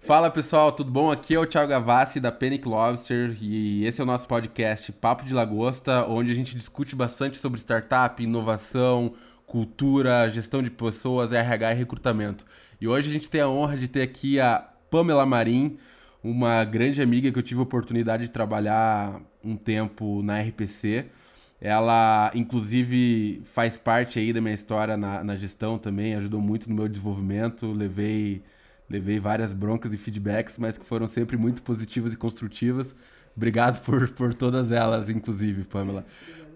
Fala pessoal, tudo bom? Aqui é o Thiago Gavassi da Panic Lobster e esse é o nosso podcast Papo de Lagosta, onde a gente discute bastante sobre startup, inovação, cultura, gestão de pessoas, RH e recrutamento. E hoje a gente tem a honra de ter aqui a Pamela Marim, uma grande amiga que eu tive a oportunidade de trabalhar um tempo na RPC. Ela, inclusive, faz parte aí da minha história na, na gestão também, ajudou muito no meu desenvolvimento. Levei levei várias broncas e feedbacks, mas que foram sempre muito positivas e construtivas. Obrigado por, por todas elas, inclusive, Pamela.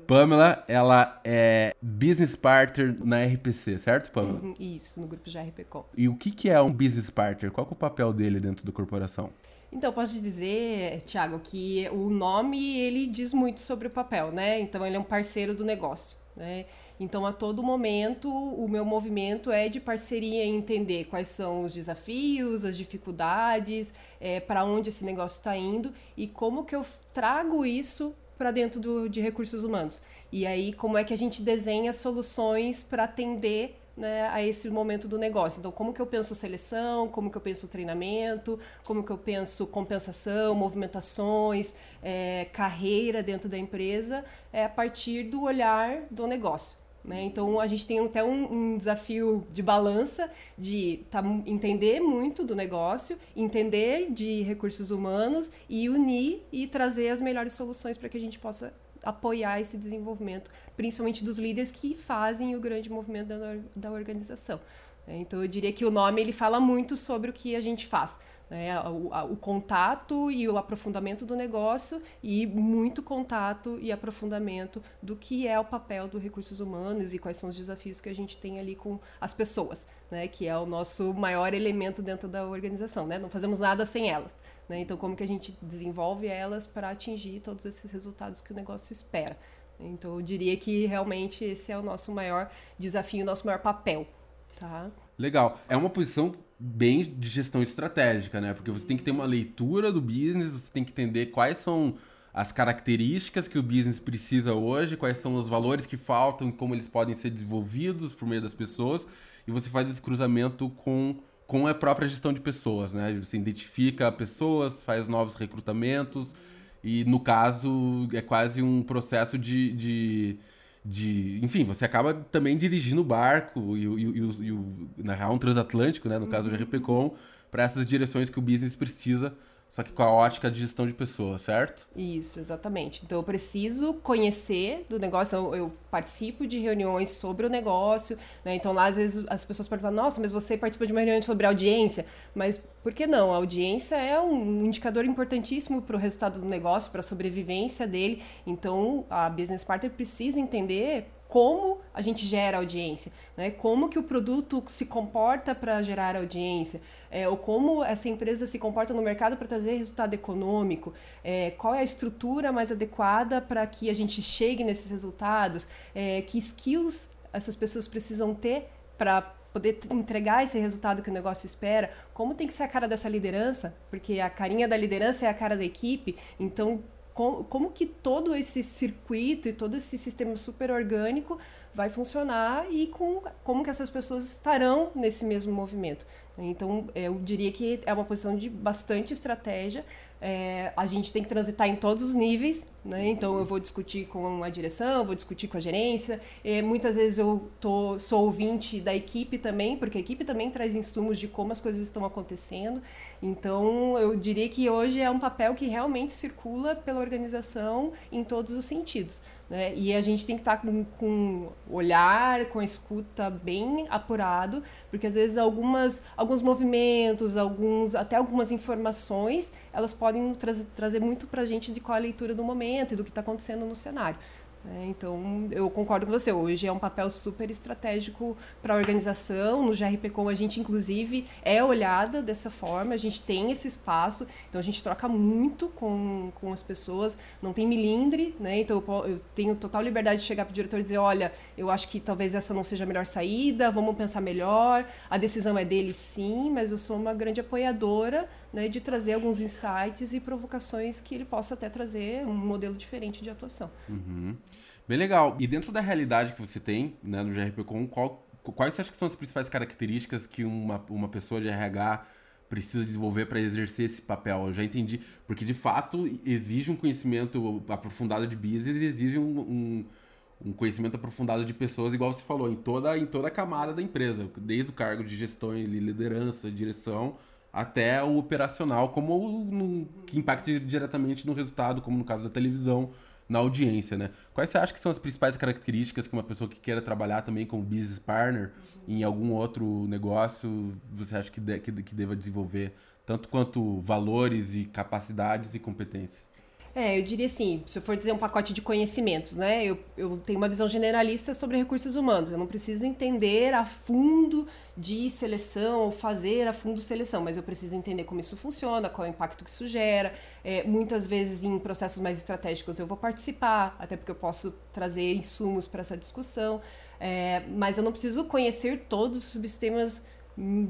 Pamela, ela é business partner na RPC, certo, Pamela? Uhum, isso, no grupo de RPCom. E o que, que é um business partner? Qual é o papel dele dentro da corporação? Então, posso te dizer, Thiago, que o nome, ele diz muito sobre o papel, né? Então, ele é um parceiro do negócio, né? Então, a todo momento, o meu movimento é de parceria em entender quais são os desafios, as dificuldades, é, para onde esse negócio está indo e como que eu trago isso para dentro do, de recursos humanos. E aí, como é que a gente desenha soluções para atender né, a esse momento do negócio. Então, como que eu penso seleção, como que eu penso treinamento, como que eu penso compensação, movimentações, é, carreira dentro da empresa, é, a partir do olhar do negócio. Né? Então a gente tem até um, um desafio de balança de tá, entender muito do negócio, entender de recursos humanos e unir e trazer as melhores soluções para que a gente possa apoiar esse desenvolvimento, principalmente dos líderes que fazem o grande movimento da, da organização. Então eu diria que o nome ele fala muito sobre o que a gente faz né, o, a, o, contato e o aprofundamento do negócio e muito contato e aprofundamento do que é o papel dos recursos humanos e quais são os desafios que a gente tem ali com as pessoas, né, que é o nosso maior elemento dentro da organização. Né? Não fazemos nada sem elas. Né? Então, como que a gente desenvolve elas para atingir todos esses resultados que o negócio espera? Então, eu diria que realmente esse é o nosso maior desafio, o nosso maior papel. Tá? Legal. É uma posição bem de gestão estratégica, né? Porque você tem que ter uma leitura do business, você tem que entender quais são as características que o business precisa hoje, quais são os valores que faltam, como eles podem ser desenvolvidos por meio das pessoas, e você faz esse cruzamento com, com a própria gestão de pessoas, né? Você identifica pessoas, faz novos recrutamentos, e no caso é quase um processo de, de de. Enfim, você acaba também dirigindo o barco e, e, e, e o, na real, um transatlântico, né? No caso do RPCom, para essas direções que o business precisa só que com a ótica de gestão de pessoas, certo? Isso, exatamente. Então eu preciso conhecer do negócio, eu, eu participo de reuniões sobre o negócio, né? Então lá às vezes as pessoas falar, nossa, mas você participou de uma reunião sobre audiência, mas por que não? A audiência é um indicador importantíssimo para o resultado do negócio, para a sobrevivência dele. Então a business partner precisa entender como a gente gera audiência, né? Como que o produto se comporta para gerar audiência, é, ou como essa empresa se comporta no mercado para trazer resultado econômico, é, qual é a estrutura mais adequada para que a gente chegue nesses resultados, é, que skills essas pessoas precisam ter para poder entregar esse resultado que o negócio espera, como tem que ser a cara dessa liderança, porque a carinha da liderança é a cara da equipe, então como, como que todo esse circuito e todo esse sistema super orgânico vai funcionar e com, como que essas pessoas estarão nesse mesmo movimento. Então, eu diria que é uma posição de bastante estratégia, é, a gente tem que transitar em todos os níveis, né? Então eu vou discutir com a direção, vou discutir com a gerência. Muitas vezes eu tô, sou ouvinte da equipe também, porque a equipe também traz insumos de como as coisas estão acontecendo. Então eu diria que hoje é um papel que realmente circula pela organização em todos os sentidos. Né? E a gente tem que estar tá com, com olhar, com a escuta bem apurado, porque às vezes algumas, alguns movimentos, alguns, até algumas informações, elas podem tra trazer muito para a gente de qual a leitura do momento e do que está acontecendo no cenário. É, então, eu concordo com você. Hoje é um papel super estratégico para a organização. No GRPcom, a gente, inclusive, é olhada dessa forma. A gente tem esse espaço. Então, a gente troca muito com, com as pessoas. Não tem milindre, né? Então, eu, eu tenho total liberdade de chegar para o diretor e dizer: olha, eu acho que talvez essa não seja a melhor saída. Vamos pensar melhor. A decisão é dele, sim. Mas eu sou uma grande apoiadora né, de trazer alguns insights e provocações que ele possa até trazer um modelo diferente de atuação. Uhum. Bem legal. E dentro da realidade que você tem né, no GRPcom, qual, quais você acha que são as principais características que uma, uma pessoa de RH precisa desenvolver para exercer esse papel? Eu já entendi, porque de fato exige um conhecimento aprofundado de business e exige um, um, um, conhecimento aprofundado de pessoas, igual você falou, em toda, em toda a camada da empresa, desde o cargo de gestão liderança, direção, até o operacional, como no, que impacte diretamente no resultado, como no caso da televisão, na audiência, né? Quais você acha que são as principais características que uma pessoa que queira trabalhar também como business partner uhum. em algum outro negócio você acha que, de, que, que deva desenvolver, tanto quanto valores e capacidades e competências? É, eu diria assim, se eu for dizer um pacote de conhecimentos, né? Eu, eu tenho uma visão generalista sobre recursos humanos. Eu não preciso entender a fundo de seleção ou fazer a fundo seleção, mas eu preciso entender como isso funciona, qual é o impacto que isso gera. É, muitas vezes em processos mais estratégicos eu vou participar, até porque eu posso trazer insumos para essa discussão. É, mas eu não preciso conhecer todos os subsistemas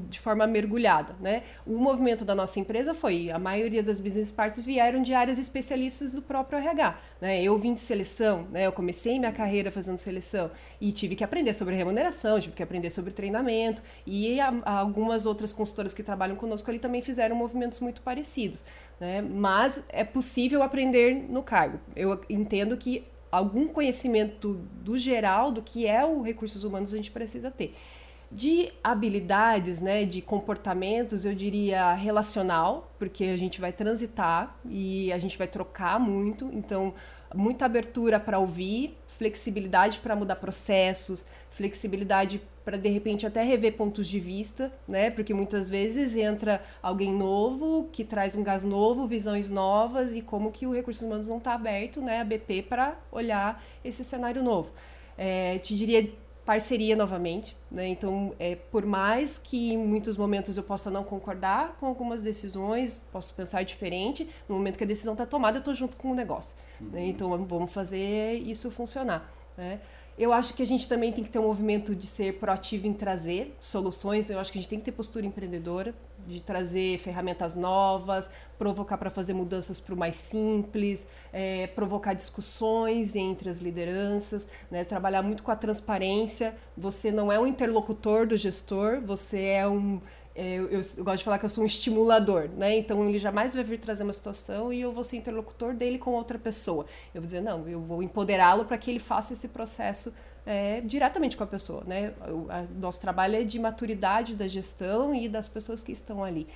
de forma mergulhada, né? O movimento da nossa empresa foi, a maioria das business parties vieram de áreas especialistas do próprio RH, né? Eu vim de seleção, né? Eu comecei minha carreira fazendo seleção e tive que aprender sobre remuneração, tive que aprender sobre treinamento e a, a algumas outras consultoras que trabalham conosco ali também fizeram movimentos muito parecidos, né? Mas é possível aprender no cargo. Eu entendo que algum conhecimento do geral do que é o recursos humanos a gente precisa ter. De habilidades, né, de comportamentos, eu diria relacional, porque a gente vai transitar e a gente vai trocar muito, então muita abertura para ouvir, flexibilidade para mudar processos, flexibilidade para de repente até rever pontos de vista, né? Porque muitas vezes entra alguém novo que traz um gás novo, visões novas e como que o recursos humanos não está aberto, né? A BP para olhar esse cenário novo. É, te diria parceria novamente, né? Então, é, por mais que em muitos momentos eu possa não concordar com algumas decisões, posso pensar diferente, no momento que a decisão está tomada, eu estou junto com o negócio. Né? Uhum. Né? Então, vamos fazer isso funcionar. Né? Eu acho que a gente também tem que ter um movimento de ser proativo em trazer soluções. Eu acho que a gente tem que ter postura empreendedora, de trazer ferramentas novas, provocar para fazer mudanças para o mais simples, é, provocar discussões entre as lideranças, né? trabalhar muito com a transparência. Você não é um interlocutor do gestor, você é um eu, eu, eu, gosto de falar que eu sou um estimulador, né? Então ele jamais vai vir trazer uma situação e eu vou ser interlocutor dele com outra pessoa. Eu vou dizer, não, eu vou empoderá-lo para que ele faça esse processo é, diretamente com a pessoa, né? O a, nosso trabalho é de maturidade da gestão e das pessoas que estão ali.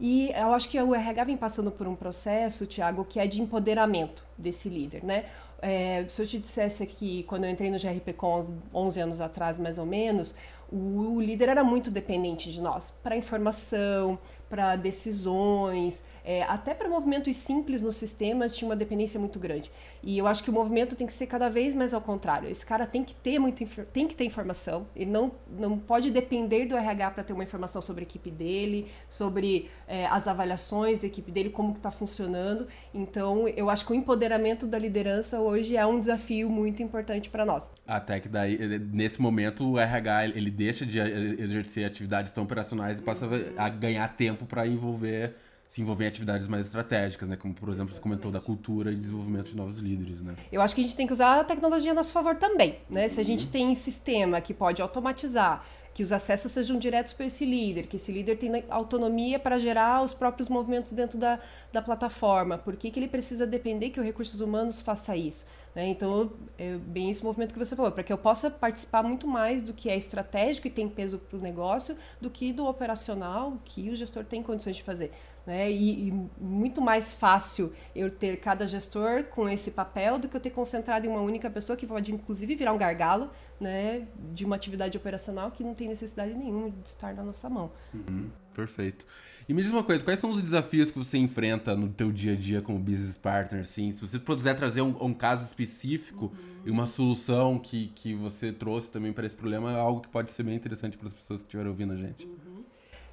E eu acho que o RH vem passando por um processo, Tiago, que é de empoderamento desse líder, né? É, se eu te dissesse aqui, quando eu entrei no GRP com 11 anos atrás, mais ou menos, o, líder era muito dependente de nós para informação, para decisões, é, até para movimentos simples nos sistemas tinha uma dependência muito grande. E eu acho que o movimento tem que ser cada vez mais ao contrário. Esse cara tem que ter muito tem que ter informação. Ele não, não pode depender do RH para ter uma informação sobre a equipe dele, sobre é, as avaliações da equipe dele, como que está funcionando. Então, eu acho que o empoderamento da liderança hoje é um desafio muito importante para nós. Até que daí, nesse momento, o RH ele deixa de exercer atividades tão operacionais e passa a ganhar tempo para envolver se envolver em atividades mais estratégicas, né? Como, por exemplo, você comentou da cultura e desenvolvimento de novos líderes, né? Eu acho que a gente tem que usar a tecnologia a nosso favor também, né? Se a gente tem sistema que pode automatizar, que os acessos sejam diretos para esse líder, que esse líder tenha autonomia para gerar os próprios movimentos dentro da, da plataforma. Por que, que ele precisa depender que o recursos humanos faça isso? Né? Então, é bem esse movimento que você falou, para que eu possa participar muito mais do que é estratégico e tem peso para o negócio, do que do operacional, que o gestor tem condições de fazer. Né? E, e, muito mais fácil eu ter cada gestor com esse papel do que eu ter concentrado em uma única pessoa que pode inclusive virar um gargalo né, de uma atividade operacional que não tem necessidade nenhuma de estar na nossa mão. Uhum, perfeito. E me diz uma coisa, quais são os desafios que você enfrenta no teu dia a dia como business partner? Assim? Se você puder trazer um, um caso específico uhum. e uma solução que, que você trouxe também para esse problema, é algo que pode ser bem interessante para as pessoas que estiverem ouvindo a gente. Uhum.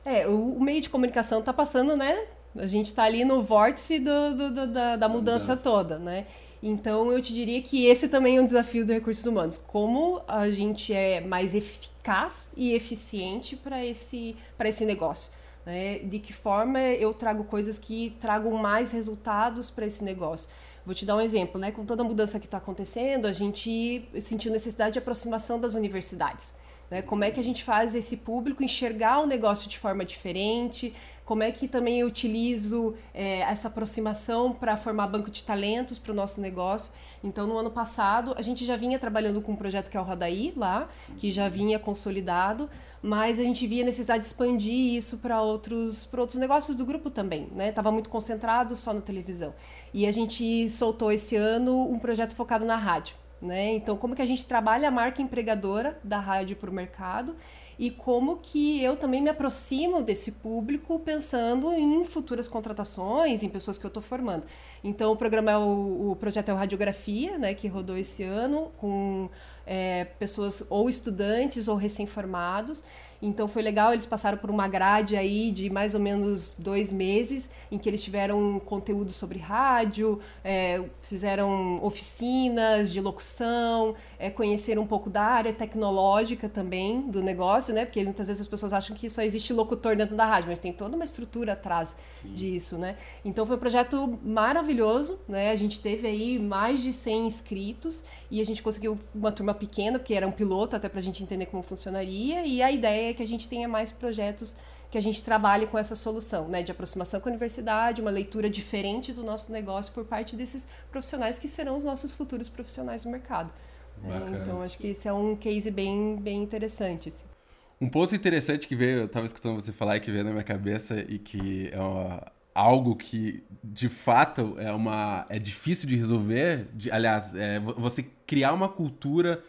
É, o, o meio de comunicação está passando, né? A gente está ali no vórtice do, do, do da, da mudança, mudança toda, né? Então eu te diria que esse também é um desafio dos recursos humanos. Como a gente é mais eficaz e eficiente para esse, esse negócio. Né? De que forma eu trago coisas que tragam mais resultados para esse negócio. Vou te dar um exemplo, né? Com toda a mudança que está acontecendo, a gente sentiu necessidade de aproximação das universidades. Né? Como é que a gente faz esse público enxergar o negócio de forma diferente? Como é que também eu utilizo é, essa aproximação para formar banco de talentos para o nosso negócio. Então, no ano passado, a gente já vinha trabalhando com um projeto que é o Rodaí lá, que já vinha consolidado, mas a gente via necessidade de expandir isso para outros, outros negócios do grupo também, né? Tava muito concentrado só na televisão. E a gente soltou esse ano um projeto focado na rádio, né? Então, como que a gente trabalha a marca empregadora da rádio para o mercado e como que eu também me aproximo desse público pensando em futuras contratações, em pessoas que eu estou formando. Então, o programa é o, o projeto é o Radiografia, né, que rodou esse ano, com é, pessoas ou estudantes ou recém-formados. Então foi legal, eles passaram por uma grade aí de mais ou menos dois meses, em que eles tiveram conteúdo sobre rádio, é, fizeram oficinas de locução, é, conheceram um pouco da área tecnológica também do negócio, né? Porque muitas vezes as pessoas acham que só existe locutor dentro da rádio, mas tem toda uma estrutura atrás Sim. disso, né? Então foi um projeto maravilhoso, né? A gente teve aí mais de 100 inscritos e a gente conseguiu uma turma pequena, porque era um piloto até para a gente entender como funcionaria, e a ideia é que a gente tenha mais projetos que a gente trabalhe com essa solução, né, de aproximação com a universidade, uma leitura diferente do nosso negócio por parte desses profissionais que serão os nossos futuros profissionais do mercado. É, então acho que esse é um case bem, bem interessante. Assim. Um ponto interessante que veio, eu estava escutando você falar e que veio na minha cabeça e que é uma, algo que de fato é uma é difícil de resolver, de, aliás, é, você criar uma cultura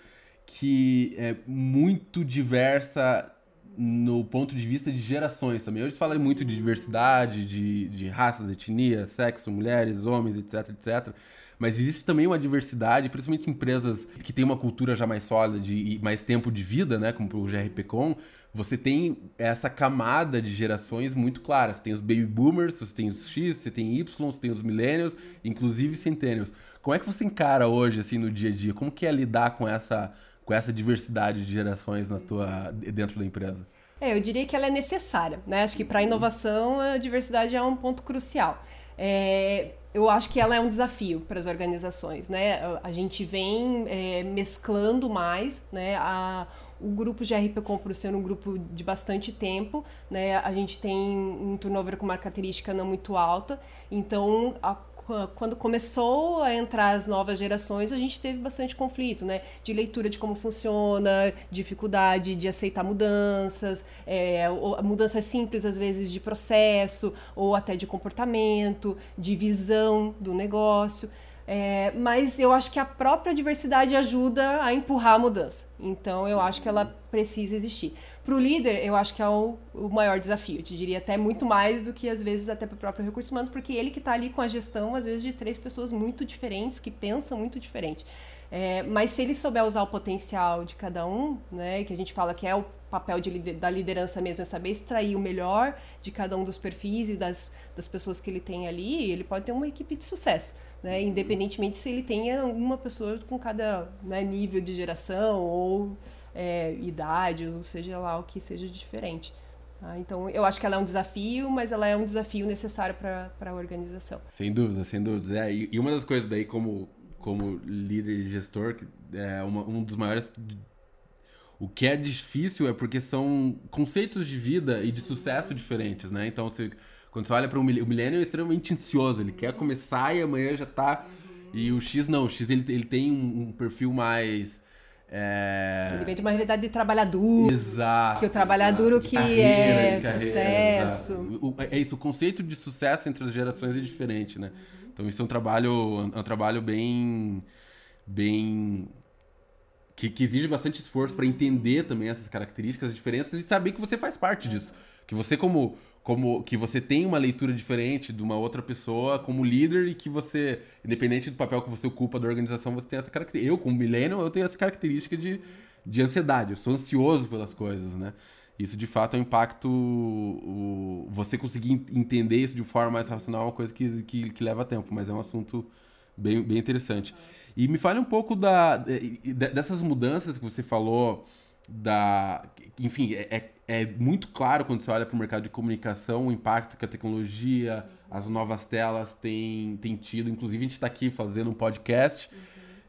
que é muito diversa no ponto de vista de gerações também. Hoje fala muito de diversidade, de, de raças, etnias, sexo, mulheres, homens, etc, etc. Mas existe também uma diversidade, principalmente empresas que têm uma cultura já mais sólida de, e mais tempo de vida, né? Como o GRPcom, você tem essa camada de gerações muito clara. Você tem os baby boomers, você tem os X, você tem Y, você tem os millennials, inclusive centennials. Como é que você encara hoje, assim, no dia a dia? Como que é lidar com essa, com essa diversidade de gerações na tua, dentro da empresa? É, eu diria que ela é necessária, né? Acho que para a inovação a diversidade é um ponto crucial. É, eu acho que ela é um desafio para as organizações, né? A gente vem é, mesclando mais, né? A, o grupo GRP Compro sendo um grupo de bastante tempo, né? A gente tem um turnover com uma característica não muito alta, então a quando começou a entrar as novas gerações, a gente teve bastante conflito, né? De leitura de como funciona, dificuldade de aceitar mudanças, é, mudanças simples, às vezes, de processo, ou até de comportamento, de visão do negócio. É, mas eu acho que a própria diversidade ajuda a empurrar a mudança. Então eu acho que ela precisa existir. Para o líder, eu acho que é o, o, maior desafio. Eu te diria até muito mais do que às vezes até para o próprio recursos humanos, porque ele que está ali com a gestão, às vezes, de três pessoas muito diferentes, que pensam muito diferente. É, mas se ele souber usar o potencial de cada um, né, que a gente fala que é o papel de, da liderança mesmo, é saber extrair o melhor de cada um dos perfis e das, das pessoas que ele tem ali, ele pode ter uma equipe de sucesso. Né, independentemente se ele tenha uma pessoa com cada né, nível de geração ou é, idade, ou seja lá o que seja diferente. Tá? Então, eu acho que ela é um desafio, mas ela é um desafio necessário para a organização. Sem dúvida, sem dúvida. É, e, uma das coisas daí, como, como líder e gestor, é uma, um dos maiores o que é difícil é porque são conceitos de vida e de sucesso diferentes, né? Então, você, quando você olha para o milênio, é extremamente ansioso. Ele quer começar e amanhã já tá. E o X não. O X ele, ele tem um, um perfil mais é... Ele vem de uma realidade de trabalhador. Exato. Que o trabalhador que carreira, é carreira, sucesso. O, é isso, o conceito de sucesso entre as gerações é diferente, né? Então isso é um trabalho, é um trabalho bem. bem. que, que exige bastante esforço para entender também essas características, as diferenças e saber que você faz parte disso. Que você, como como que você tem uma leitura diferente de uma outra pessoa como líder e que você, independente do papel que você ocupa da organização, você tem essa característica. Eu, como millennial, eu tenho essa característica de, de ansiedade. Eu sou ansioso pelas coisas, né? Isso, de fato, é um impacto... O, você conseguir entender isso de forma mais racional é uma coisa que, que, que leva tempo, mas é um assunto bem, bem interessante. E me fale um pouco da, dessas mudanças que você falou da. Enfim, é, é, muito claro quando você olha para o mercado de comunicação o impacto que a tecnologia, as novas telas têm, têm tido. Inclusive, a gente está aqui fazendo um podcast. Uhum.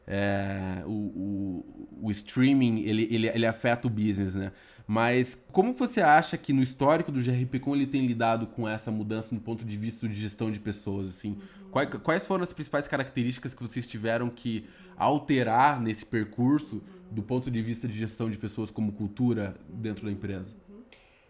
É, o, o, o, streaming ele, ele, ele afeta o business, né? Mas como você acha que no histórico do GRPcom ele tem lidado com essa mudança do ponto de vista de gestão de pessoas, assim? Quais, quais foram as principais características que vocês tiveram que alterar nesse percurso do ponto de vista de gestão de pessoas como cultura dentro da empresa?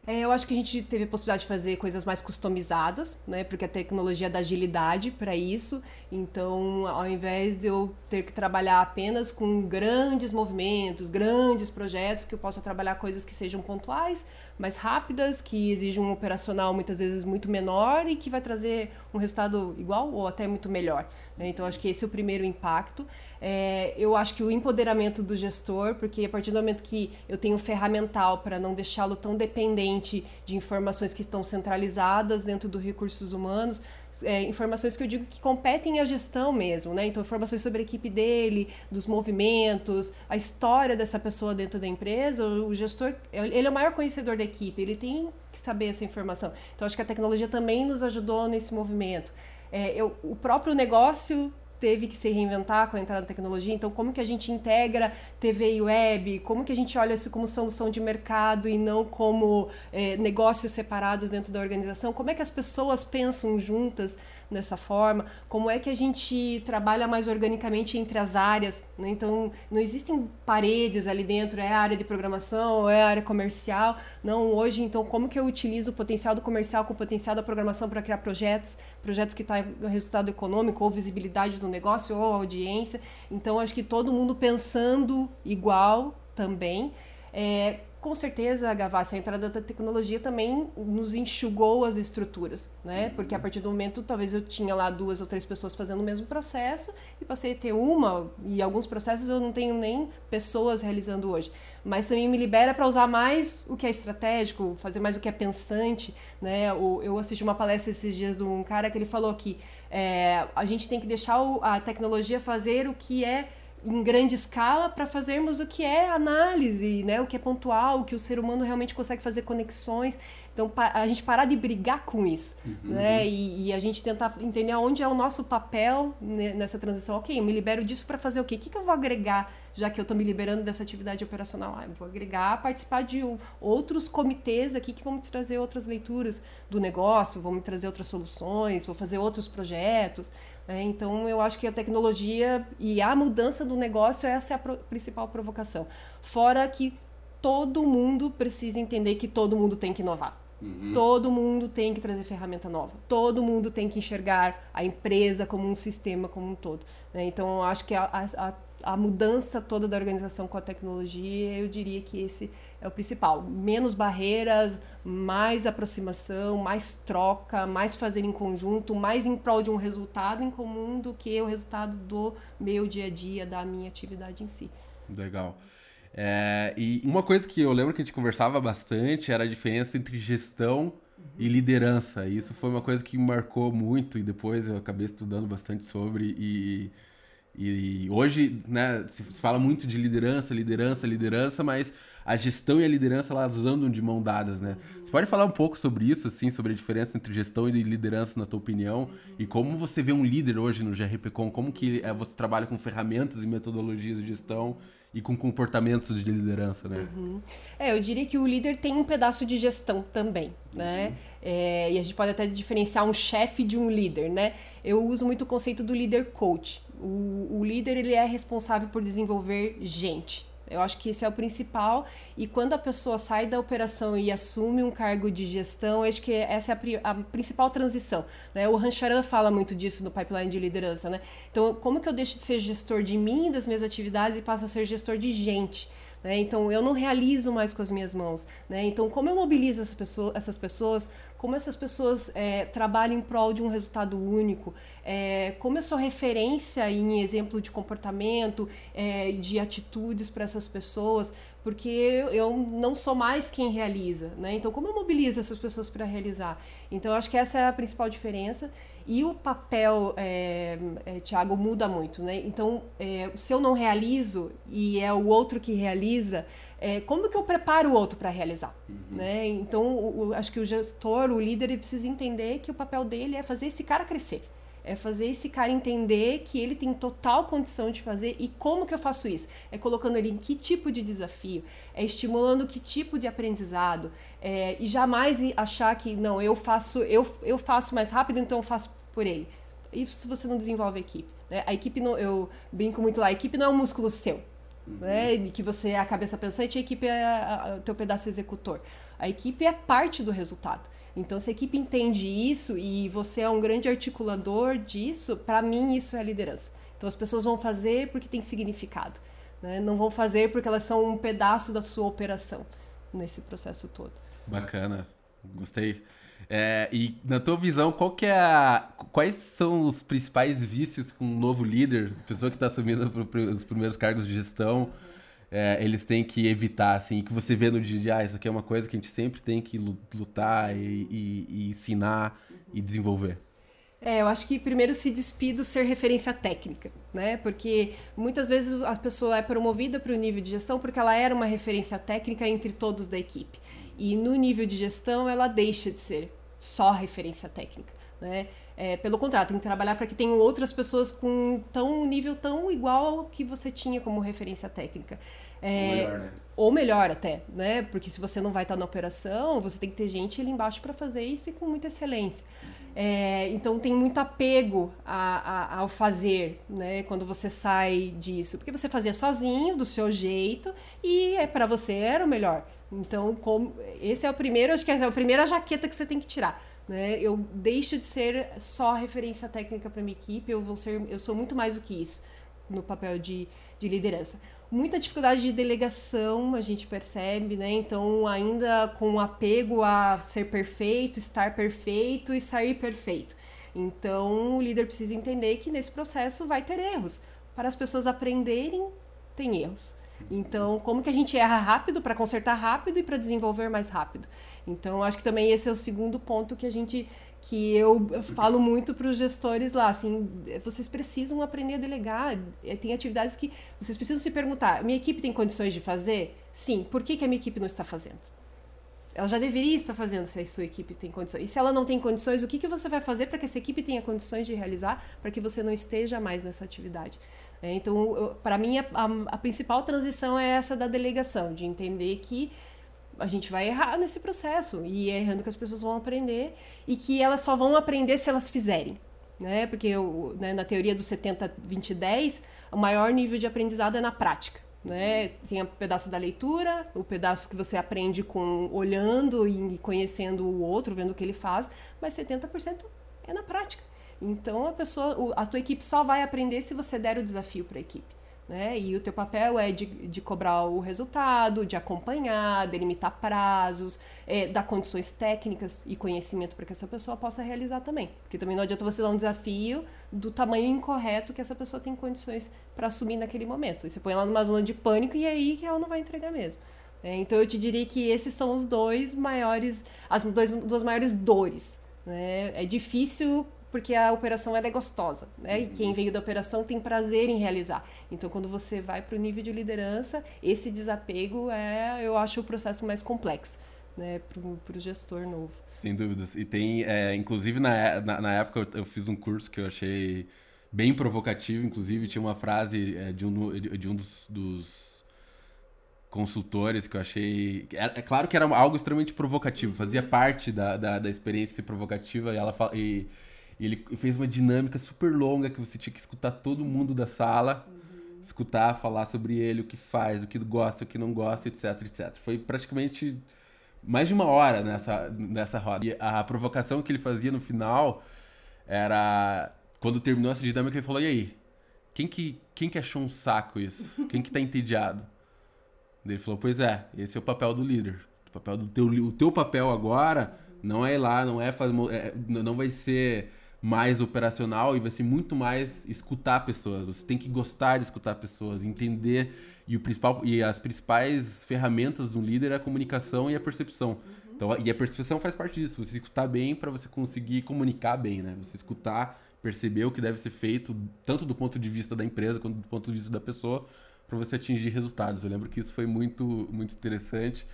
É, eu acho que a gente teve a possibilidade de fazer coisas mais customizadas, né? Porque a tecnologia dá agilidade para isso. Então, ao invés de eu ter que trabalhar apenas com grandes movimentos, grandes projetos, que eu possa trabalhar coisas que sejam pontuais, mais rápidas, que exigem um operacional muitas vezes muito menor e que vai trazer um resultado igual ou até muito melhor. Né? Então, acho que esse é o primeiro impacto. É, eu acho que o empoderamento do gestor, porque a partir do momento que eu tenho ferramental para não deixá-lo tão dependente de informações que estão centralizadas dentro dos recursos humanos, é, informações que eu digo que competem à gestão mesmo, né? Então, informações sobre a equipe dele, dos movimentos, a história dessa pessoa dentro da empresa. O gestor, ele é o maior conhecedor da equipe, ele tem que saber essa informação. Então, acho que a tecnologia também nos ajudou nesse movimento. É, eu, o próprio negócio teve que se reinventar com a entrada da tecnologia. Então, como que a gente integra TV e web? Como que a gente olha isso como solução de mercado e não como é, negócios separados dentro da organização? Como é que as pessoas pensam juntas? Dessa forma? Como é que a gente trabalha mais organicamente entre as áreas? Né? Então, não existem paredes ali dentro, é área de programação, é área comercial. Não, hoje, então, como que eu utilizo o potencial do comercial com o potencial da programação para criar projetos? Projetos que têm tá resultado econômico, ou visibilidade do negócio, ou audiência. Então, acho que todo mundo pensando igual também. É, com certeza, Gavassi, a entrada da tecnologia também nos enxugou as estruturas, né? Uhum. Porque a partir do momento, talvez eu tinha lá duas ou três pessoas fazendo o mesmo processo e passei a ter uma, e alguns processos eu não tenho nem pessoas realizando hoje. Mas também me libera para usar mais o que é estratégico, fazer mais o que é pensante, né? Eu assisti uma palestra esses dias de um cara que ele falou que é, a gente tem que deixar a tecnologia fazer o que é em grande escala para fazermos o que é análise, né? o que é pontual, o que o ser humano realmente consegue fazer conexões. Então, a gente parar de brigar com isso, uhum. né? E, e, a gente tentar entender onde é o nosso papel nessa transição. Ok, eu me libero disso para fazer o quê? O que, que eu vou agregar, já que eu estou me liberando dessa atividade operacional? Ah, eu vou agregar, participar de outros comitês aqui que vão me trazer outras leituras do negócio, vão me trazer outras soluções, vou fazer outros projetos. É, então, eu acho que a tecnologia e a mudança do negócio, essa é a pro principal provocação. Fora que todo mundo precisa entender que todo mundo tem que inovar. Uhum. Todo mundo tem que trazer ferramenta nova. Todo mundo tem que enxergar a empresa como um sistema como um todo. Né? Então, eu acho que a, a, a mudança toda da organização com a tecnologia, eu diria que esse é o principal. Menos barreiras, mais aproximação, mais troca, mais fazer em conjunto, mais em prol de um resultado em comum do que o resultado do meu dia a dia, da minha atividade em si. Legal. É, e uma coisa que eu lembro que a gente conversava bastante era a diferença entre gestão e liderança. E isso foi uma coisa que me marcou muito e depois eu acabei estudando bastante sobre e, e hoje, né, se fala muito de liderança, liderança, liderança, mas a gestão e a liderança elas andam de mão dadas, né? Uhum. Você pode falar um pouco sobre isso, assim, sobre a diferença entre gestão e liderança na tua opinião uhum. e como você vê um líder hoje no GRPcom, como que é, você trabalha com ferramentas e metodologias de gestão e com comportamentos de liderança, né? Uhum. É, eu diria que o líder tem um pedaço de gestão também, né? Uhum. É, e a gente pode até diferenciar um chefe de um líder, né? Eu uso muito o conceito do líder coach. O, o líder ele é responsável por desenvolver gente, eu acho que esse é o principal. E quando a pessoa sai da operação e assume um cargo de gestão, acho que essa é a, a principal transição. Né? O Rancharan fala muito disso no pipeline de liderança. Né? Então, como que eu deixo de ser gestor de mim das minhas atividades e passo a ser gestor de gente? Né? Então, eu não realizo mais com as minhas mãos. Né? Então, como eu mobilizo essa pessoa, essas pessoas? Como essas pessoas é, trabalham em prol de um resultado único? É, como eu sou referência em exemplo de comportamento, é, de atitudes para essas pessoas? Porque eu não sou mais quem realiza, né? Então, como eu mobilizo essas pessoas para realizar? Então, eu acho que essa é a principal diferença. E o papel, é, é, Tiago, muda muito, né? Então, é, se eu não realizo e é o outro que realiza, é, como que eu preparo o outro para realizar? Uhum. Né? Então, o, o, acho que o gestor, o líder, ele precisa entender que o papel dele é fazer esse cara crescer. É fazer esse cara entender que ele tem total condição de fazer e como que eu faço isso? É colocando ele em que tipo de desafio, é estimulando que tipo de aprendizado, é, e jamais achar que não, eu faço, eu, eu faço mais rápido, então eu faço por ele. Isso se você não desenvolve a equipe. Né? A equipe, não, eu brinco muito lá, a equipe não é um músculo seu. Uhum. Né? Que você é a cabeça pensante e a equipe é o teu pedaço executor. A equipe é parte do resultado. Então, se a equipe entende isso e você é um grande articulador disso, para mim isso é liderança. Então, as pessoas vão fazer porque tem significado. Né? Não vão fazer porque elas são um pedaço da sua operação nesse processo todo. Bacana, gostei. É, e na tua visão, qual que é a, quais são os principais vícios que um novo líder, pessoa que está assumindo os primeiros cargos de gestão, é, eles têm que evitar, assim, que você vê no dia a dia, ah, isso aqui é uma coisa que a gente sempre tem que lutar e, e, e ensinar e desenvolver? É, eu acho que primeiro se despir ser referência técnica, né? Porque muitas vezes a pessoa é promovida para o nível de gestão porque ela era uma referência técnica entre todos da equipe. E no nível de gestão ela deixa de ser só referência técnica, né? É, pelo contrário, tem que trabalhar para que tenham outras pessoas com tão, um nível tão igual ao que você tinha como referência técnica. É, ou melhor, né? Ou melhor até, né? Porque se você não vai estar na operação, você tem que ter gente ali embaixo para fazer isso e com muita excelência. É, então tem muito apego a, a, ao fazer, né? Quando você sai disso, porque você fazia sozinho, do seu jeito, e é para você era o melhor. Então, como, esse é o primeiro, acho que é a primeira jaqueta que você tem que tirar. Né? Eu deixo de ser só referência técnica para minha equipe, eu vou ser, eu sou muito mais do que isso no papel de, de liderança muita dificuldade de delegação, a gente percebe, né? Então, ainda com apego a ser perfeito, estar perfeito e sair perfeito. Então, o líder precisa entender que nesse processo vai ter erros. Para as pessoas aprenderem, tem erros. Então, como que a gente erra rápido para consertar rápido e para desenvolver mais rápido? Então, acho que também esse é o segundo ponto que a gente que eu falo muito para os gestores lá, assim, vocês precisam aprender a delegar. É, tem atividades que vocês precisam se perguntar: minha equipe tem condições de fazer? Sim. Por que, que a minha equipe não está fazendo? Ela já deveria estar fazendo se a sua equipe tem condições. E se ela não tem condições, o que, que você vai fazer para que essa equipe tenha condições de realizar, para que você não esteja mais nessa atividade? É, então, para mim, a, a, a principal transição é essa da delegação, de entender que a gente vai errar nesse processo e é errando que as pessoas vão aprender e que elas só vão aprender se elas fizerem, né? Porque eu, né, na teoria do 70 20 10, o maior nível de aprendizado é na prática, né? Tem o pedaço da leitura, o pedaço que você aprende com olhando e conhecendo o outro, vendo o que ele faz, mas 70% é na prática. Então a pessoa, a tua equipe só vai aprender se você der o desafio para a equipe. Né? E o teu papel é de, de cobrar o resultado, de acompanhar, delimitar prazos, é, dar condições técnicas e conhecimento para que essa pessoa possa realizar também. Porque também não adianta você dar um desafio do tamanho incorreto que essa pessoa tem condições para assumir naquele momento. Você põe ela numa zona de pânico e é aí que ela não vai entregar mesmo. É, então eu te diria que esses são os dois maiores, as dois, duas maiores dores. Né? É difícil porque a operação é gostosa, né? E quem veio da operação tem prazer em realizar. Então, quando você vai para o nível de liderança, esse desapego é, eu acho, o processo mais complexo, né? Para o gestor novo. Sem dúvidas. E tem, é, inclusive na, na, na, época eu fiz um curso que eu achei bem provocativo, inclusive tinha uma frase é, de um, de um dos, dos consultores que eu achei. É, é, claro que era algo extremamente provocativo, fazia parte da, da, da experiência provocativa e ela e, e ele fez uma dinâmica super longa que você tinha que escutar todo mundo da sala, uhum. escutar, falar sobre ele, o que faz, o que gosta, o que não gosta, etc, etc. Foi praticamente mais de uma hora nessa, nessa roda. E a provocação que ele fazia no final era. Quando terminou essa dinâmica, ele falou: e aí? Quem que, quem que achou um saco isso? Quem que tá entediado? Ele falou: pois é, esse é o papel do líder. O papel do teu, o teu papel agora não é ir lá, não é fazer. É, não vai ser mais operacional e vai ser muito mais escutar pessoas. Você tem que gostar de escutar pessoas, entender e o principal e as principais ferramentas do líder é a comunicação e a percepção. Uhum. Então, e a percepção faz parte disso. Você escutar bem para você conseguir comunicar bem, né? Você escutar, perceber o que deve ser feito tanto do ponto de vista da empresa quanto do ponto de vista da pessoa para você atingir resultados. Eu lembro que isso foi muito muito interessante.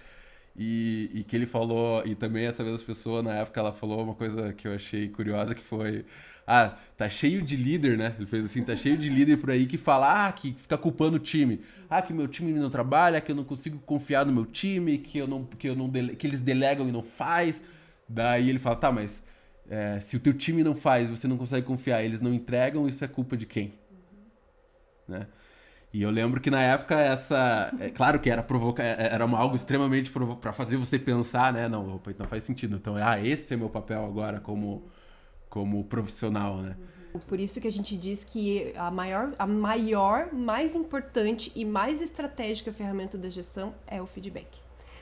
E, e, que ele falou, e também essa mesma pessoa na época ela falou uma coisa que eu achei curiosa que foi ah, tá cheio de líder, né? Ele fez assim, tá cheio de líder por aí que fala, ah, que fica culpando o time. Ah, que meu time não trabalha, que eu não consigo confiar no meu time, que eu não que eu não dele, que eles delegam e não faz. Daí ele fala, tá, mas é, se o teu time não faz, você não consegue confiar, eles não entregam, isso é culpa de quem? Uhum. Né? E eu lembro que na época essa. É claro que era provocar. É, era uma, algo extremamente para fazer você pensar, né? Não, opa, então faz sentido. Então, ah, esse é meu papel agora como, como profissional, né? Por isso que a gente diz que a maior, a maior, mais importante e mais estratégica ferramenta da gestão é o feedback.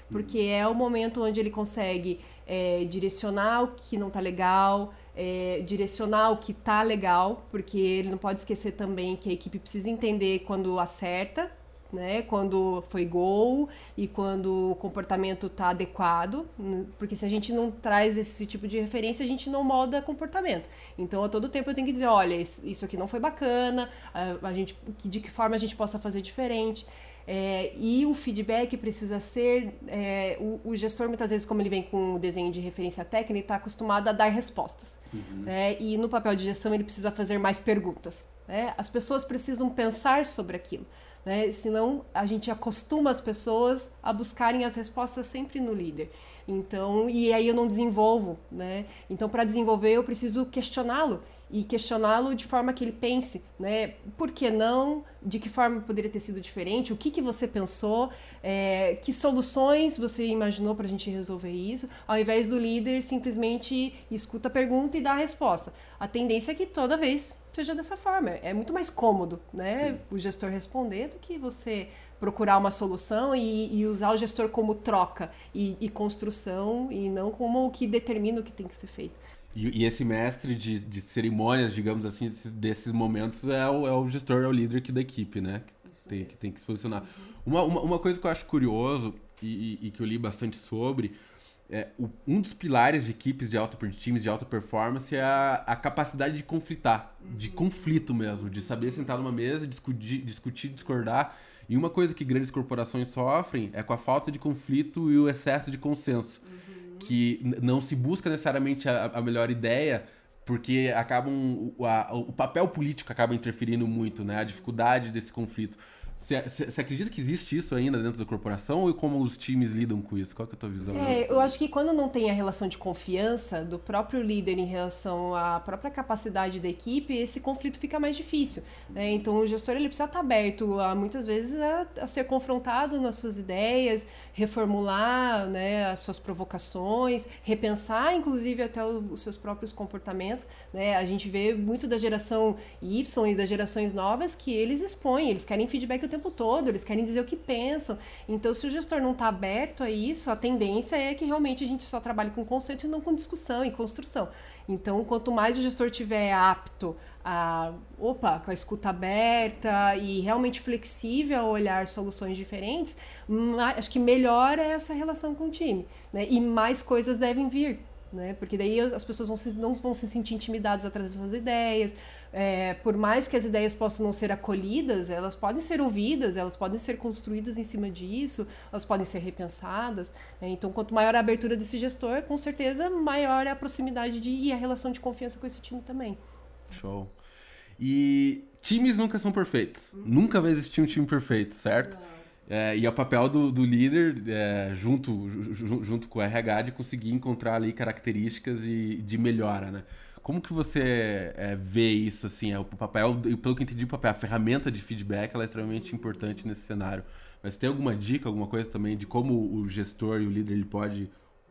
Porque uhum. é o momento onde ele consegue é, direcionar o que não está legal, é, direcionar o que tá legal, porque ele não pode esquecer também que a equipe precisa entender quando acerta, né? Quando foi gol e quando o comportamento tá adequado, porque se a gente não traz esse tipo de referência, a gente não molda comportamento. Então, a todo tempo eu tenho que dizer, olha, isso aqui não foi bacana, a, a gente, de que forma a gente possa fazer diferente. É, e o feedback precisa ser. É, o, o, gestor, muitas vezes, como ele vem com o desenho de referência técnica, está acostumado a dar respostas. Uhum. Né? E no papel de gestão, ele precisa fazer mais perguntas. Né? As pessoas precisam pensar sobre aquilo. Né? Senão, a gente acostuma as pessoas a buscarem as respostas sempre no líder. Então, e aí eu não desenvolvo, né? Então, para desenvolver, eu preciso questioná-lo e questioná-lo de forma que ele pense, né? Por que não? De que forma poderia ter sido diferente? O que, que você pensou? É, que soluções você imaginou para a gente resolver isso? Ao invés do líder simplesmente escuta a pergunta e dá a resposta. A tendência é que toda vez seja dessa forma. É muito mais cômodo, né? Sim. O gestor responder do que você procurar uma solução e, e usar o gestor como troca e, e construção e não como o que determina o que tem que ser feito. E, e, esse mestre de, de cerimônias, digamos assim, desses momentos é o, é o gestor, é o líder aqui da equipe, né? Que tem, que tem que se posicionar. Uma, uma, uma coisa que eu acho curioso e, e, que eu li bastante sobre é o, um dos pilares de equipes de alta de times de alta performance é a, a capacidade de conflitar, de conflito mesmo, de saber sentar numa mesa, discutir, discutir, discordar. E uma coisa que grandes corporações sofrem é com a falta de conflito e o excesso de consenso. Uhum que não se busca necessariamente a, a melhor ideia, porque acabam o, a, o papel político acaba interferindo muito, né? A dificuldade desse conflito. Você acredita que existe isso ainda dentro da corporação ou como os times lidam com isso? Qual que é a tua visão? É, eu acho que quando não tem a relação de confiança do próprio líder em relação à própria capacidade da equipe, esse conflito fica mais difícil. Né? Então o gestor ele precisa estar aberto a muitas vezes a, a ser confrontado nas suas ideias, reformular né, as suas provocações, repensar inclusive até os seus próprios comportamentos. Né? A gente vê muito da geração Y e das gerações novas que eles expõem, eles querem feedback o tempo todo, eles querem dizer o que pensam. Então, se o gestor não está aberto a isso, a tendência é que realmente a gente só trabalhe com conceito e não com discussão e construção. Então, quanto mais o gestor tiver apto a, opa, com a escuta aberta e realmente flexível a olhar soluções diferentes, acho que melhora essa relação com o time, né? E mais coisas devem vir, né? Porque daí as pessoas vão se, não vão se sentir intimidadas atrás das suas ideias, é, por mais que as ideias possam não ser acolhidas, elas podem ser ouvidas, elas podem ser construídas em cima disso, elas podem ser repensadas. Né? Então, quanto maior a abertura desse gestor, com certeza maior é a proximidade de, e a relação de confiança com esse time também. Show. E times nunca são perfeitos. Uhum. Nunca vai existir um time perfeito, certo? É, e é o papel do, do líder, é, junto, junto com o RH, de conseguir encontrar ali características e, de melhora, né? Como que você é, vê isso, assim, é, o papel, pelo que entendi, o papel, a ferramenta de feedback, ela é extremamente importante nesse cenário. Mas tem alguma dica, alguma coisa também de como o gestor e o líder ele pode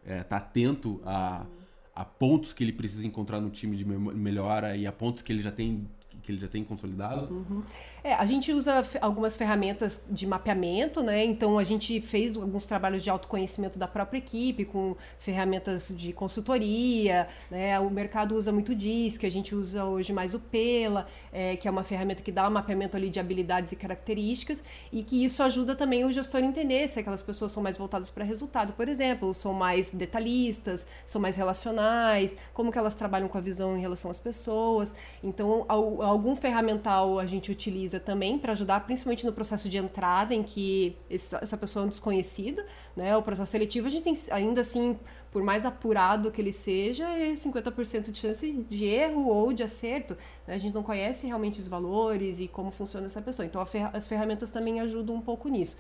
estar é, tá atento a, a pontos que ele precisa encontrar no time de melhora e a pontos que ele já tem que ele já tem consolidado? Uhum. É, a gente usa algumas ferramentas de mapeamento, né? Então a gente fez alguns trabalhos de autoconhecimento da própria equipe com ferramentas de consultoria, né? O mercado usa muito DISC, a gente usa hoje mais o Pela, é, que é uma ferramenta que dá um mapeamento ali de habilidades e características e que isso ajuda também o gestor a entender se aquelas pessoas são mais voltadas para resultado, por exemplo, são mais detalhistas, são mais relacionais, como que elas trabalham com a visão em relação às pessoas. Então, algum ferramental a gente utiliza também para ajudar, principalmente no processo de entrada, em que essa pessoa é um desconhecido, né? O processo seletivo a gente tem ainda assim, por mais apurado que ele seja, é 50% de chance de erro ou de acerto. Né? A gente não conhece realmente os valores e como funciona essa pessoa. Então as ferramentas também ajudam um pouco nisso.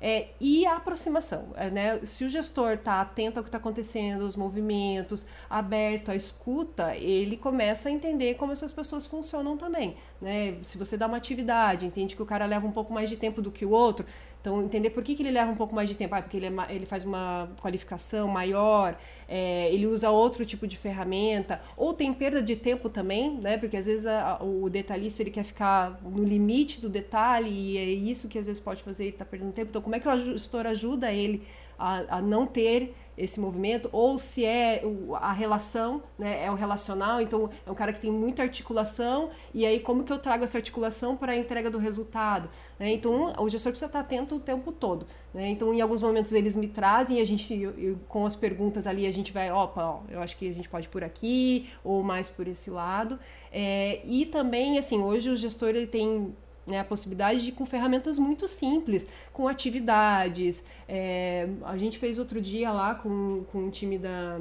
É, e a aproximação, é, né? Se o gestor está atento ao que está acontecendo, os movimentos, aberto à escuta, ele começa a entender como essas pessoas funcionam também, né? Se você dá uma atividade, entende que o cara leva um pouco mais de tempo do que o outro, então, entender por que, que ele leva um pouco mais de tempo. Ah, porque ele, é, ele faz uma qualificação maior, é, ele usa outro tipo de ferramenta, ou tem perda de tempo também, né? Porque às vezes a, o detalhista ele quer ficar no limite do detalhe e é isso que às vezes pode fazer ele estar tá perdendo tempo. Então, como é que o gestor ajuda ele a, a não ter esse movimento, ou se é a relação, né, é o relacional, então é um cara que tem muita articulação, e aí como que eu trago essa articulação para a entrega do resultado? Né? Então o gestor precisa estar atento o tempo todo. Né? Então em alguns momentos eles me trazem, a gente, eu, eu, com as perguntas ali, a gente vai, opa, ó, eu acho que a gente pode por aqui, ou mais por esse lado. É, e também, assim, hoje o gestor ele tem né, a possibilidade de com ferramentas muito simples, com atividades. É, a gente fez outro dia lá com, com um time da,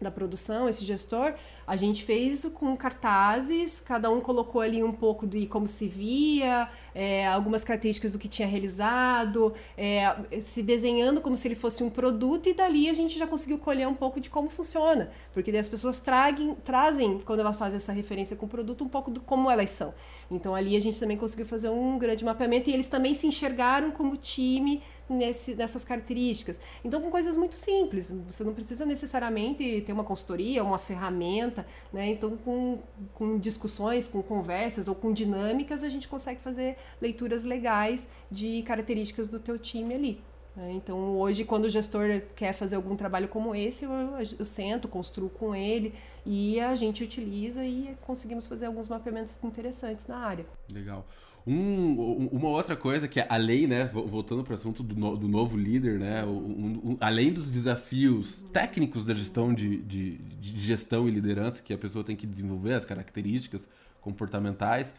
da produção, esse gestor, a gente fez com cartazes, cada um colocou ali um pouco de como se via, é, algumas características do que tinha realizado, é, se desenhando como se ele fosse um produto, e dali a gente já conseguiu colher um pouco de como funciona. Porque daí as pessoas traguem, trazem, quando ela faz essa referência com o produto, um pouco do como elas são. Então ali a gente também conseguiu fazer um grande mapeamento e eles também se enxergaram como time nesse, nessas características. Então, com coisas muito simples, você não precisa necessariamente ter uma consultoria, uma ferramenta, né? Então, com, com discussões, com conversas ou com dinâmicas, a gente consegue fazer leituras legais de características do teu time ali. Né? Então, hoje, quando o gestor quer fazer algum trabalho como esse, eu, eu sento, construo com ele e a gente utiliza e conseguimos fazer alguns mapeamentos interessantes na área. Legal. Um, uma outra coisa que a lei, né, voltando para o assunto do, no, do, novo líder, né, um, um, além dos desafios técnicos da gestão de, de, de, gestão e liderança que a pessoa tem que desenvolver, as características comportamentais,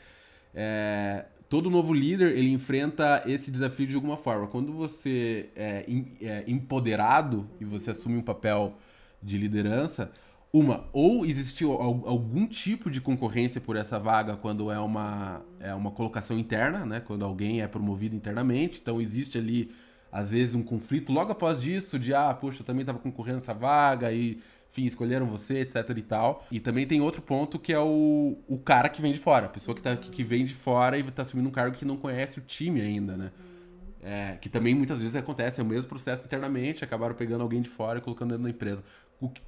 é, todo novo líder ele enfrenta esse desafio de alguma forma. Quando você é, é empoderado e você assume um papel de liderança, uma, ou existiu algum tipo de concorrência por essa vaga quando é uma, é uma colocação interna, né? Quando alguém é promovido internamente, então existe ali às vezes um conflito logo após disso de ah, poxa, eu também estava concorrendo essa vaga e enfim, escolheram você, etc e tal. E também tem outro ponto que é o, o cara que vem de fora, a pessoa que, tá, que, vem de fora e está assumindo um cargo que não conhece o time ainda, né? É, que também muitas vezes acontece, é o mesmo processo internamente, acabaram pegando alguém de fora e colocando dentro da empresa.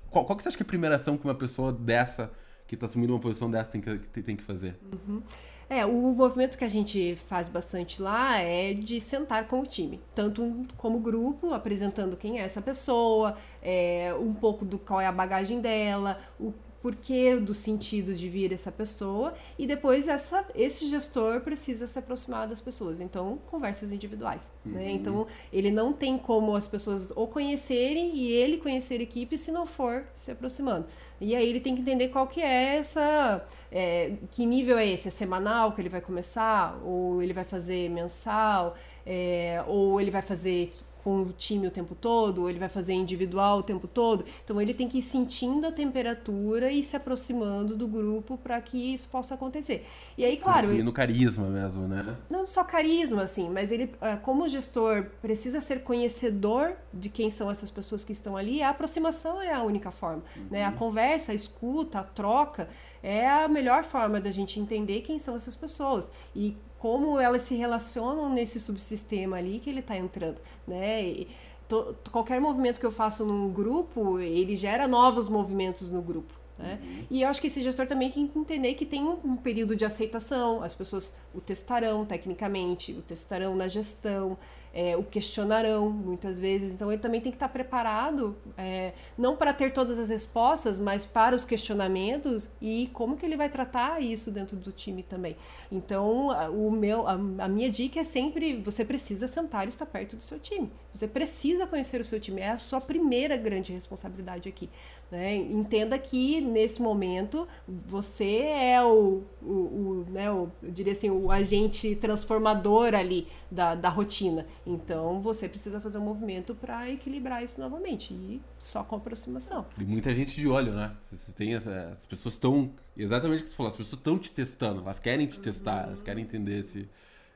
Qual, qual que você acha que é a primeira ação que uma pessoa dessa, que está assumindo uma posição dessa, tem que, tem que fazer? Uhum. É, o movimento que a gente faz bastante lá é de sentar com o time, tanto como grupo, apresentando quem é essa pessoa, é, um pouco do qual é a bagagem dela, o porquê do sentido de vir essa pessoa e depois essa, esse gestor precisa se aproximar das pessoas. Então, conversas individuais. Né? Uhum. Né? Então, ele não tem como as pessoas ou conhecerem e ele conhecer a equipe se não for se aproximando. E aí ele tem que entender qual que é essa. É, que nível é esse? É semanal que ele vai começar? Ou ele vai fazer mensal? É, ou ele vai fazer com o time o tempo todo, ou ele vai fazer individual o tempo todo. Então ele tem que ir sentindo a temperatura e se aproximando do grupo para que isso possa acontecer. E aí, claro. E no carisma mesmo, né? Não só carisma, assim, mas ele, ah, como gestor, precisa ser conhecedor de quem são essas pessoas que estão ali. A aproximação é a única forma. Uhum. Né? A conversa, a escuta, a troca é a melhor forma da gente entender quem são essas pessoas. E como elas se relacionam nesse subsistema ali que ele está entrando, né? E, to, qualquer movimento que eu faço num grupo, ele gera novos movimentos no grupo. Né? Uhum. E eu acho que esse gestor também tem que entender que tem um, um, período de aceitação, as pessoas o testarão tecnicamente, o testarão na gestão, é, o questionarão muitas vezes. Então ele também tem que estar preparado, é, não para ter todas as respostas, mas para os questionamentos e como que ele vai tratar isso dentro do time também. Então o meu, a, a minha dica é sempre você precisa sentar e estar perto do seu time. Você precisa conhecer o seu time. É a sua primeira grande responsabilidade aqui. Né? Entenda que nesse momento você é o, o, o, né, o eu diria assim, o agente transformador ali da, da rotina. Então você precisa fazer um movimento para equilibrar isso novamente e só com aproximação. E muita gente de olho, né? Você tem essa, as pessoas estão exatamente o que você falou, as pessoas estão te testando, elas querem te testar, uhum. elas querem entender esse,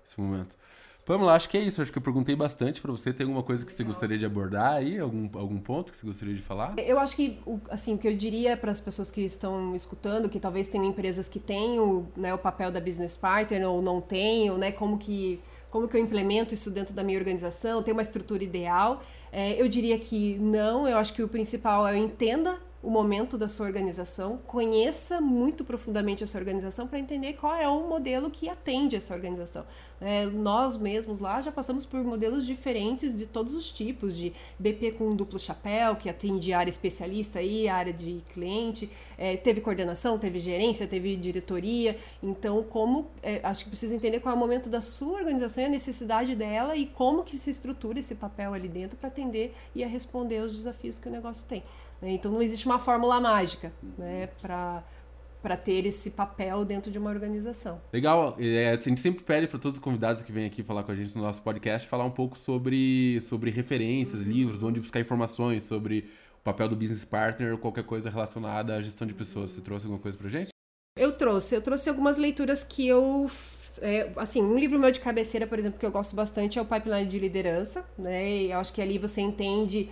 esse momento. Pamela, acho que é isso. Acho que eu perguntei bastante para você. Tem alguma coisa que você gostaria de abordar aí? Algum, algum ponto que você gostaria de falar? Eu acho que, assim, o que eu diria para as pessoas que estão escutando, que talvez tenham empresas que têm o, né, o papel da business partner ou não tenham, né? Como que, como que eu implemento isso dentro da minha organização? Tem uma estrutura ideal? É, eu diria que não. Eu acho que o principal é entenda o momento da sua organização, conheça muito profundamente essa organização para entender qual é o modelo que atende essa organização. É, nós mesmos lá já passamos por modelos diferentes de todos os tipos, de BP com duplo chapéu, que atende área especialista e área de cliente, é, teve coordenação, teve gerência, teve diretoria. Então, como é, acho que precisa entender qual é o momento da sua organização, a necessidade dela e como que se estrutura esse papel ali dentro para atender e a responder aos desafios que o negócio tem. Né? Então não existe uma fórmula mágica né, para para ter esse papel dentro de uma organização. Legal. É, a gente sempre pede para todos os convidados que vêm aqui falar com a gente no nosso podcast falar um pouco sobre, sobre referências, uhum. livros, onde buscar informações sobre o papel do business partner ou qualquer coisa relacionada à gestão de pessoas. Você trouxe alguma coisa para gente? Eu trouxe. Eu trouxe algumas leituras que eu é, assim, um livro meu de cabeceira, por exemplo, que eu gosto bastante é o Pipeline de Liderança, né? E eu acho que ali você entende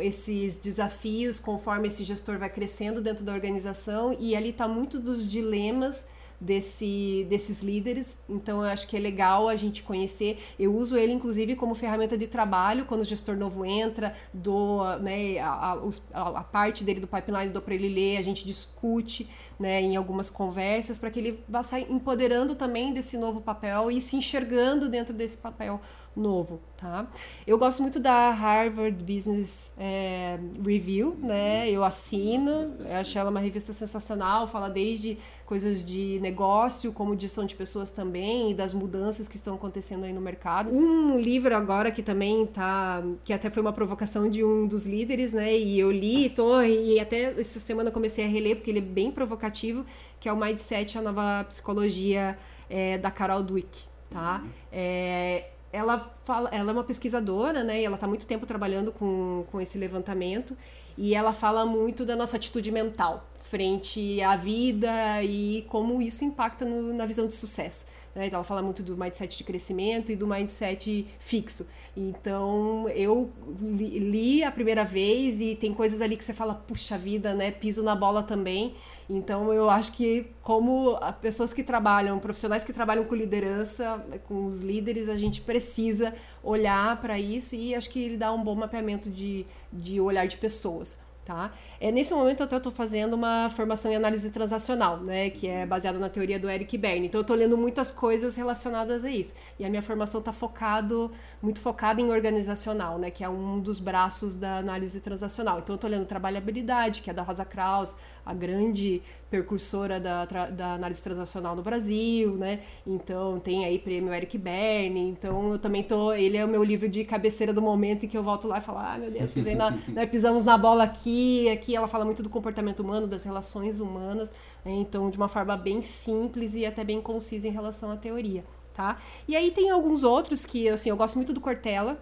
esses desafios conforme esse gestor vai crescendo dentro da organização e ali está muito dos dilemas desse, desses líderes. Então eu acho que é legal a gente conhecer. Eu uso ele inclusive como ferramenta de trabalho quando o gestor novo entra, dou né, a, a, a parte dele do pipeline dou para ele ler, a gente discute né, em algumas conversas para que ele vá sair empoderando também desse novo papel e se enxergando dentro desse papel novo, tá? Eu gosto muito da Harvard Business é, Review, né? Eu assino, eu acho ela uma revista sensacional, fala desde coisas de negócio, como gestão de pessoas também, e das mudanças que estão acontecendo aí no mercado. Um livro agora que também tá, que até foi uma provocação de um dos líderes, né? E eu li, tô, e até essa semana comecei a reler, porque ele é bem provocativo, que é o Mindset, a nova psicologia é, da Carol Dweck, tá? É, ela, fala, ela é uma pesquisadora, né? E ela está muito tempo trabalhando com, com esse levantamento. E ela fala muito da nossa atitude mental frente à vida e como isso impacta no, na visão de sucesso. Né? Então, ela fala muito do mindset de crescimento e do mindset fixo. Então, eu li, li, a primeira vez e tem coisas ali que você fala, puxa vida, né? Piso na bola também. Então, eu acho que, como pessoas que trabalham, profissionais que trabalham com liderança, com os líderes, a gente precisa olhar para isso e acho que ele dá um bom mapeamento de, de olhar de pessoas. Tá? É, nesse momento eu estou fazendo uma formação em análise transacional, né, que é baseada na teoria do Eric Berne. Então eu estou lendo muitas coisas relacionadas a isso. E a minha formação está focado, muito focada em organizacional, né, que é um dos braços da análise transacional. Então eu estou lendo trabalhabilidade, que é da Rosa Kraus, a grande percursora da, da análise transacional no Brasil, né? Então tem aí prêmio Eric Berne. Então eu também tô. Ele é o meu livro de cabeceira do momento em que eu volto lá e falo: ah, meu Deus, pisei na, né, pisamos na bola aqui. Aqui ela fala muito do comportamento humano, das relações humanas. Né? Então, de uma forma bem simples e até bem concisa em relação à teoria. Tá? E aí tem alguns outros que, assim, eu gosto muito do Cortella.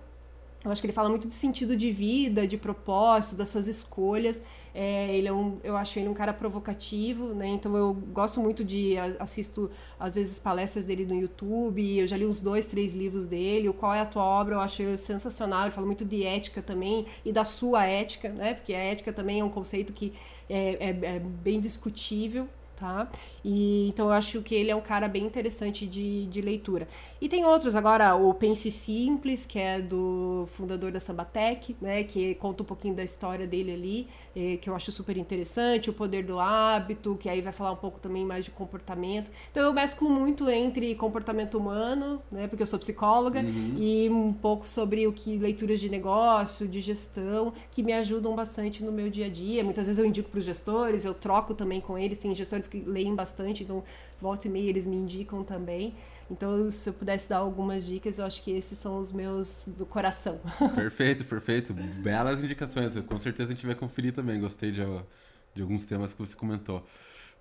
Eu acho que ele fala muito de sentido de vida, de propósito, das suas escolhas. É, ele é um, eu acho ele um cara provocativo, né? Então eu gosto muito de assisto às vezes palestras dele no YouTube. Eu já li uns dois, três livros dele. O Qual é a tua obra? Eu acho sensacional. Ele fala muito de ética também e da sua ética, né? Porque a ética também é um conceito que é, é, é bem discutível tá? E, então eu acho que ele é um cara bem interessante de, de leitura. E tem outros agora, o Pense Simples, que é do fundador da Sambatec, né? Que conta um pouquinho da história dele ali, que eu acho super interessante. O Poder do Hábito, que aí vai falar um pouco também mais de comportamento. Então eu mesclo muito entre comportamento humano, né? Porque eu sou psicóloga, uhum. e um pouco sobre o que leituras de negócio, de gestão, que me ajudam bastante no meu dia a dia. Muitas vezes eu indico para os gestores, eu troco também com eles. Tem gestores que leem bastante, então volta e meia eles me indicam também. Então, se eu pudesse dar algumas dicas, eu acho que esses são os meus do coração. Perfeito, perfeito. Belas indicações. Com certeza a gente vai conferir também. Gostei de, de alguns temas que você comentou.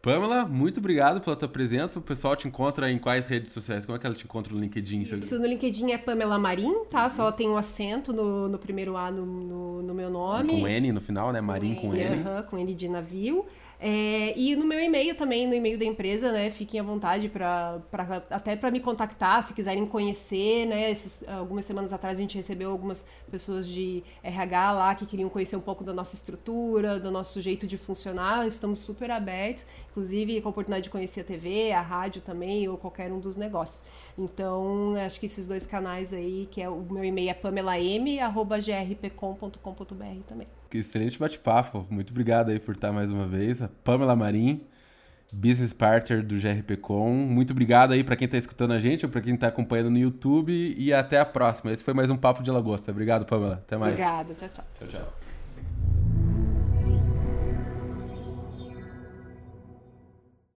Pamela, muito obrigado pela tua presença. O pessoal te encontra em quais redes sociais? Como é que ela te encontra no LinkedIn? Isso, no LinkedIn é Pamela Marim, tá? Só tem um acento no, no primeiro A no, no, no meu nome. Com N no final, né? Marim com, com N. Uh -huh, com N de navio. É, e no meu e-mail também, no e-mail da empresa, né? Fiquem à vontade para até para me contactar, se quiserem conhecer, né? Esses, algumas semanas atrás a gente recebeu algumas pessoas de RH lá que queriam conhecer um pouco da nossa estrutura, do nosso jeito de funcionar. Estamos super abertos, inclusive com a oportunidade de conhecer a TV, a rádio também, ou qualquer um dos negócios. Então, acho que esses dois canais aí, que é o meu e-mail é pamelam@grpcom.com.br também. Que excelente bate-papo. Muito obrigado aí por estar mais uma vez. A Pamela Marim, business partner do GRPcom. Muito obrigado aí para quem está escutando a gente ou para quem está acompanhando no YouTube e até a próxima. Esse foi mais um papo de lagosta. Obrigado, Pamela. Até mais. Obrigada. Tchau, tchau. Tchau, tchau.